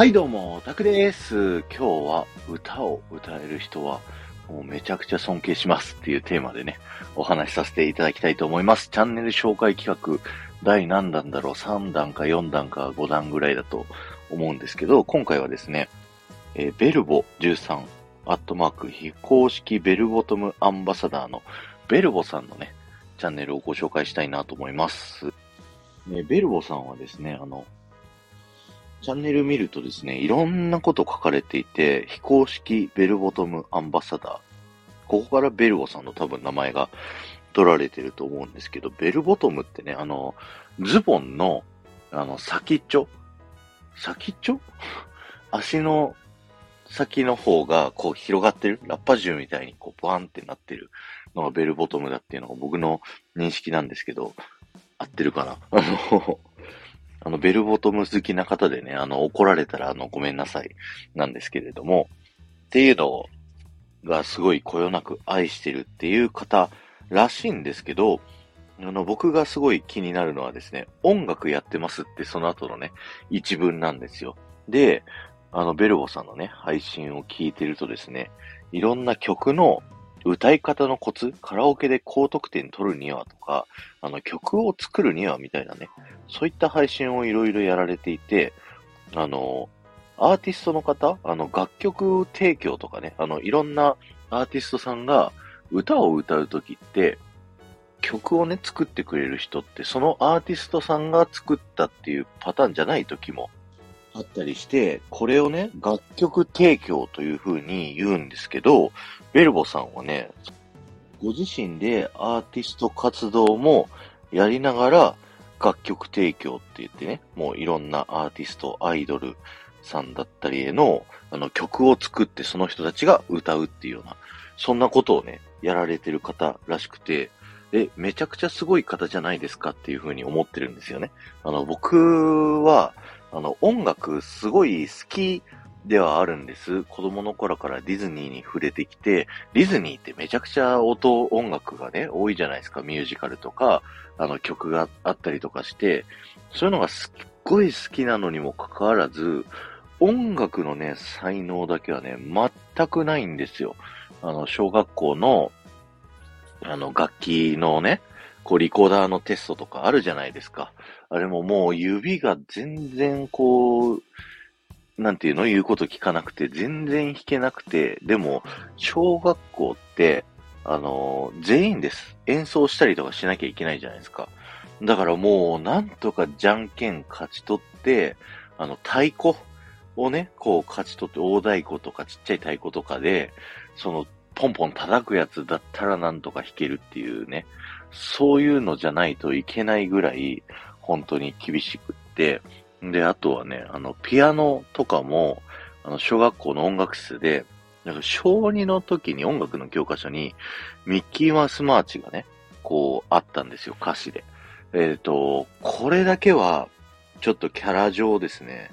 はいどうも、タクです。今日は歌を歌える人はもうめちゃくちゃ尊敬しますっていうテーマでね、お話しさせていただきたいと思います。チャンネル紹介企画第何弾だろう ?3 弾か4弾か5弾ぐらいだと思うんですけど、今回はですね、えー、ベルボ13アットマーク非公式ベルボトムアンバサダーのベルボさんのね、チャンネルをご紹介したいなと思います。ね、ベルボさんはですね、あの、チャンネル見るとですね、いろんなこと書かれていて、非公式ベルボトムアンバサダー。ここからベルボさんの多分名前が取られてると思うんですけど、ベルボトムってね、あの、ズボンの、あの、先っちょ？先っちょ？足の先の方がこう広がってる、ラッパ銃みたいにこうバーンってなってるのがベルボトムだっていうのが僕の認識なんですけど、合ってるかな？あの、あの、ベルボトム好きな方でね、あの、怒られたら、あの、ごめんなさい、なんですけれども、っていうのがすごいこよなく愛してるっていう方らしいんですけど、あの、僕がすごい気になるのはですね、音楽やってますってその後のね、一文なんですよ。で、あの、ベルボさんのね、配信を聞いてるとですね、いろんな曲の歌い方のコツ、カラオケで高得点取るにはとか、あの、曲を作るにはみたいなね、そういった配信をいろいろやられていて、あの、アーティストの方、あの、楽曲提供とかね、あの、いろんなアーティストさんが歌を歌うときって、曲をね、作ってくれる人って、そのアーティストさんが作ったっていうパターンじゃないときもあったりして、これをね、楽曲提供という風に言うんですけど、ベルボさんはね、ご自身でアーティスト活動もやりながら楽曲提供って言ってね、もういろんなアーティスト、アイドルさんだったりへのあの曲を作ってその人たちが歌うっていうような、そんなことをね、やられてる方らしくて、え、めちゃくちゃすごい方じゃないですかっていうふうに思ってるんですよね。あの、僕は、あの、音楽すごい好きではあるんです。子供の頃からディズニーに触れてきて、ディズニーってめちゃくちゃ音、音楽がね、多いじゃないですか。ミュージカルとか、あの曲があったりとかして、そういうのがすっごい好きなのにもかかわらず、音楽のね、才能だけはね、全くないんですよ。あの、小学校の、あの、楽器のね、こう、リコーダーのテストとかあるじゃないですか。あれももう指が全然こう、なんていうの言うこと聞かなくて、全然弾けなくて、でも、小学校って、あの、全員です。演奏したりとかしなきゃいけないじゃないですか。だからもう、なんとかじゃんけん勝ち取って、あの、太鼓をね、こう勝ち取って、大太鼓とかちっちゃい太鼓とかで、その、ポンポン叩くやつだったらなんとか弾けるっていうね、そういうのじゃないといけないぐらい、本当に厳しくって、で、あとはね、あの、ピアノとかも、あの、小学校の音楽室で、なんか小2の時に音楽の教科書に、ミッキーマウスマーチがね、こう、あったんですよ、歌詞で。えっ、ー、と、これだけは、ちょっとキャラ上ですね、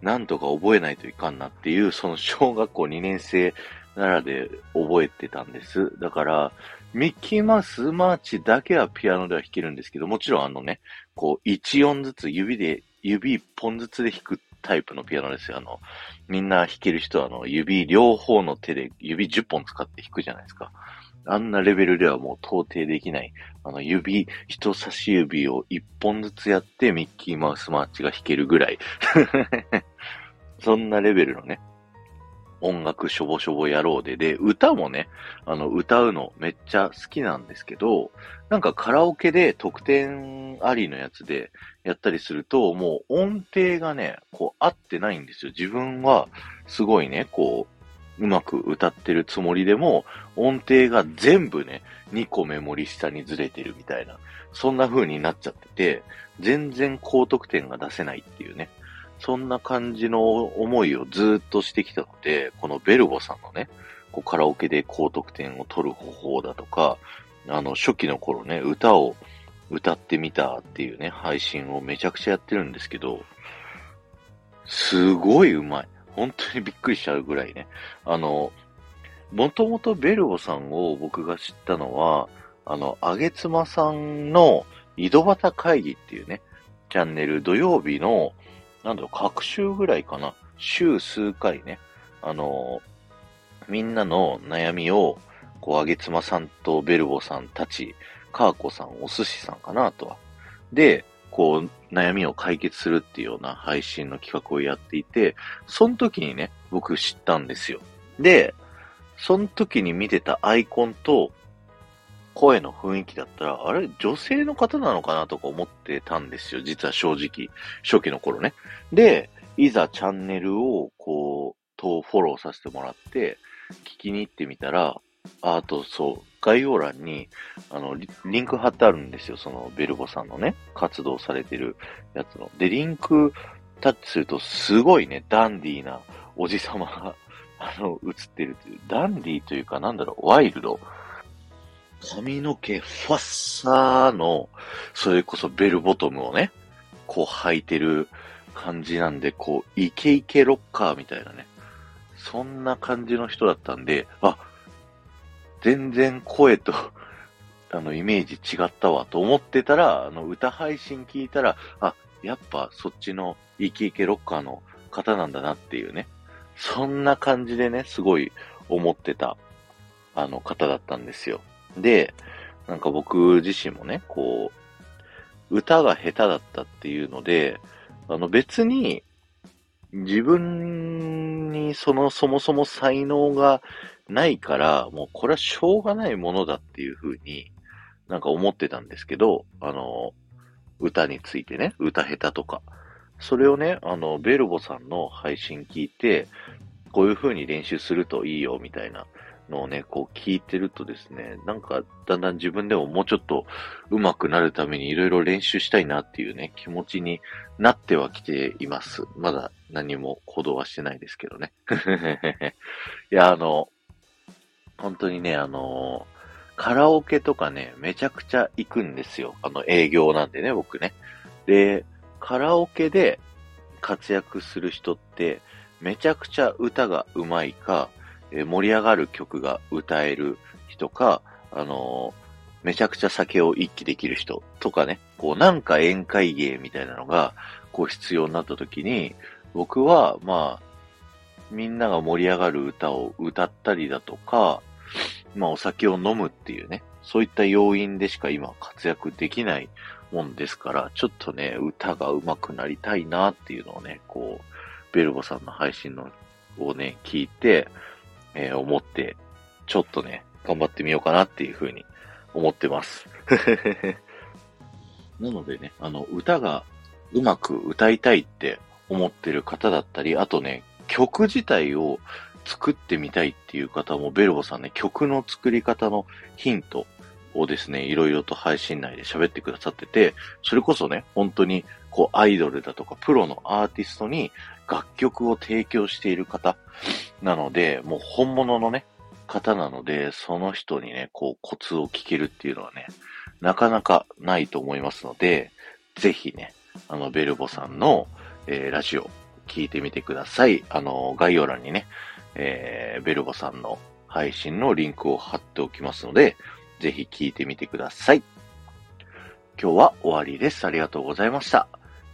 なんとか覚えないといかんなっていう、その小学校2年生ならで覚えてたんです。だから、ミッキーマウスマーチだけはピアノでは弾けるんですけど、もちろんあのね、こう、1音ずつ指で、指1本ずつで弾くタイプのピアノですよ。あの、みんな弾ける人はあの、指両方の手で指10本使って弾くじゃないですか。あんなレベルではもう到底できない。あの、指、人差し指を1本ずつやってミッキーマウスマーチが弾けるぐらい。そんなレベルのね、音楽しょぼしょぼ野郎で、で、歌もね、あの、歌うのめっちゃ好きなんですけど、なんかカラオケで特典ありのやつでやったりすると、もう音程がね、こう合ってないんですよ。自分はすごいね、こう、うまく歌ってるつもりでも、音程が全部ね、2個メモリ下にずれてるみたいな、そんな風になっちゃってて、全然高得点が出せないっていうね。そんな感じの思いをずっとしてきたので、このベルボさんのね、こうカラオケで高得点を取る方法だとか、あの、初期の頃ね、歌を歌ってみたっていうね、配信をめちゃくちゃやってるんですけど、すごい上手い。本当にびっくりしちゃうぐらいね。あの、もともとベルボさんを僕が知ったのは、あの、あげつまさんの井戸端会議っていうね、チャンネル土曜日のなんだろう、各週ぐらいかな。週数回ね、あのみんなの悩みを、こう、あげつまさんとベルボさんたち、カーコさん、お寿司さんかなとは。で、こう、悩みを解決するっていうような配信の企画をやっていて、その時にね、僕知ったんですよ。で、その時に見てたアイコンと、声の雰囲気だったら、あれ女性の方なのかなとか思ってたんですよ。実は正直。初期の頃ね。で、いざチャンネルをこう、とフォローさせてもらって、聞きに行ってみたら、あとそう、概要欄に、あのリ、リンク貼ってあるんですよ。その、ベルボさんのね、活動されてるやつの。で、リンクタッチすると、すごいね、ダンディーなおじさまが、あの、映ってるという。ダンディーというか、なんだろう、ワイルド。髪の毛ファッサーの、それこそベルボトムをね、こう履いてる感じなんで、こう、イケイケロッカーみたいなね。そんな感じの人だったんで、あ、全然声と あの、イメージ違ったわと思ってたら、あの、歌配信聞いたら、あ、やっぱそっちのイケイケロッカーの方なんだなっていうね。そんな感じでね、すごい思ってた、あの方だったんですよ。で、なんか僕自身もね、こう、歌が下手だったっていうので、あの別に自分にそのそもそも才能がないから、もうこれはしょうがないものだっていうふうになんか思ってたんですけど、あの、歌についてね、歌下手とか。それをね、あの、ベルボさんの配信聞いて、こういう風に練習するといいよ、みたいなのをね、こう聞いてるとですね、なんかだんだん自分でももうちょっと上手くなるためにいろいろ練習したいなっていうね、気持ちになってはきています。まだ何も行動はしてないですけどね。いや、あの、本当にね、あの、カラオケとかね、めちゃくちゃ行くんですよ。あの、営業なんでね、僕ね。で、カラオケで活躍する人って、めちゃくちゃ歌が上手いか、え盛り上がる曲が歌える人か、あのー、めちゃくちゃ酒を一気できる人とかね、こうなんか宴会芸みたいなのが、こう必要になった時に、僕は、まあ、みんなが盛り上がる歌を歌ったりだとか、まあお酒を飲むっていうね、そういった要因でしか今活躍できないもんですから、ちょっとね、歌が上手くなりたいなっていうのをね、こう、ベルボさんの配信のをね、聞いて、えー、思って、ちょっとね、頑張ってみようかなっていうふうに思ってます。なのでね、あの、歌がうまく歌いたいって思ってる方だったり、あとね、曲自体を作ってみたいっていう方も、ベルボさんね、曲の作り方のヒントをですね、いろいろと配信内で喋ってくださってて、それこそね、本当に、こう、アイドルだとか、プロのアーティストに楽曲を提供している方なので、もう本物のね、方なので、その人にね、こう、コツを聞けるっていうのはね、なかなかないと思いますので、ぜひね、あの、ベルボさんの、えー、ラジオ、聞いてみてください。あの、概要欄にね、えー、ベルボさんの配信のリンクを貼っておきますので、ぜひ聞いてみてください。今日は終わりです。ありがとうございました。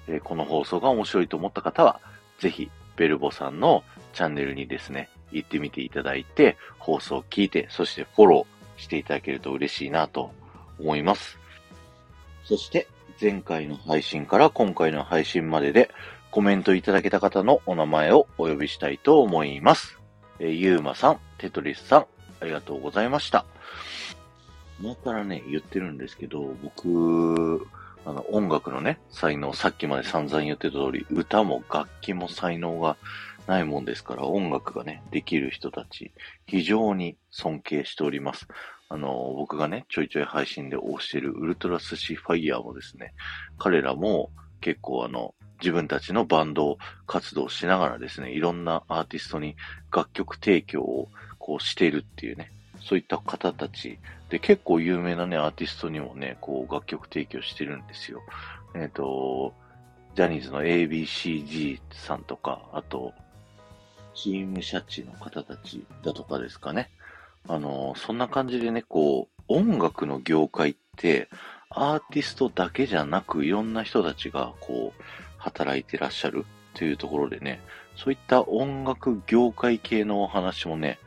えー、この放送が面白いと思った方は、ぜひ、ベルボさんのチャンネルにですね、行ってみていただいて、放送を聞いて、そしてフォローしていただけると嬉しいなと思います。そして、前回の配信から今回の配信まででコメントいただけた方のお名前をお呼びしたいと思います。えゆうまさん、テトリスさん、ありがとうございました。前からね、言ってるんですけど、僕、あの、音楽のね、才能、さっきまで散々言ってた通り、歌も楽器も才能がないもんですから、音楽がね、できる人たち、非常に尊敬しております。あの、僕がね、ちょいちょい配信で推してるウルトラスシファイヤーもですね、彼らも結構あの、自分たちのバンド活動しながらですね、いろんなアーティストに楽曲提供をこうしてるっていうね、そういった方たちで結構有名なね、アーティストにもね、こう楽曲提供してるんですよ。えっ、ー、と、ジャニーズの ABCG さんとか、あと、チームシャチの方たちだとかですかね。あの、そんな感じでね、こう、音楽の業界って、アーティストだけじゃなく、いろんな人たちが、こう、働いてらっしゃるというところでね、そういった音楽業界系のお話もね、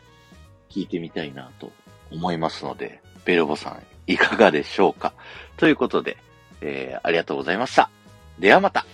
聞いてみたいなと思いますので、ベルボさんいかがでしょうか？ということで、えー、ありがとうございました。ではまた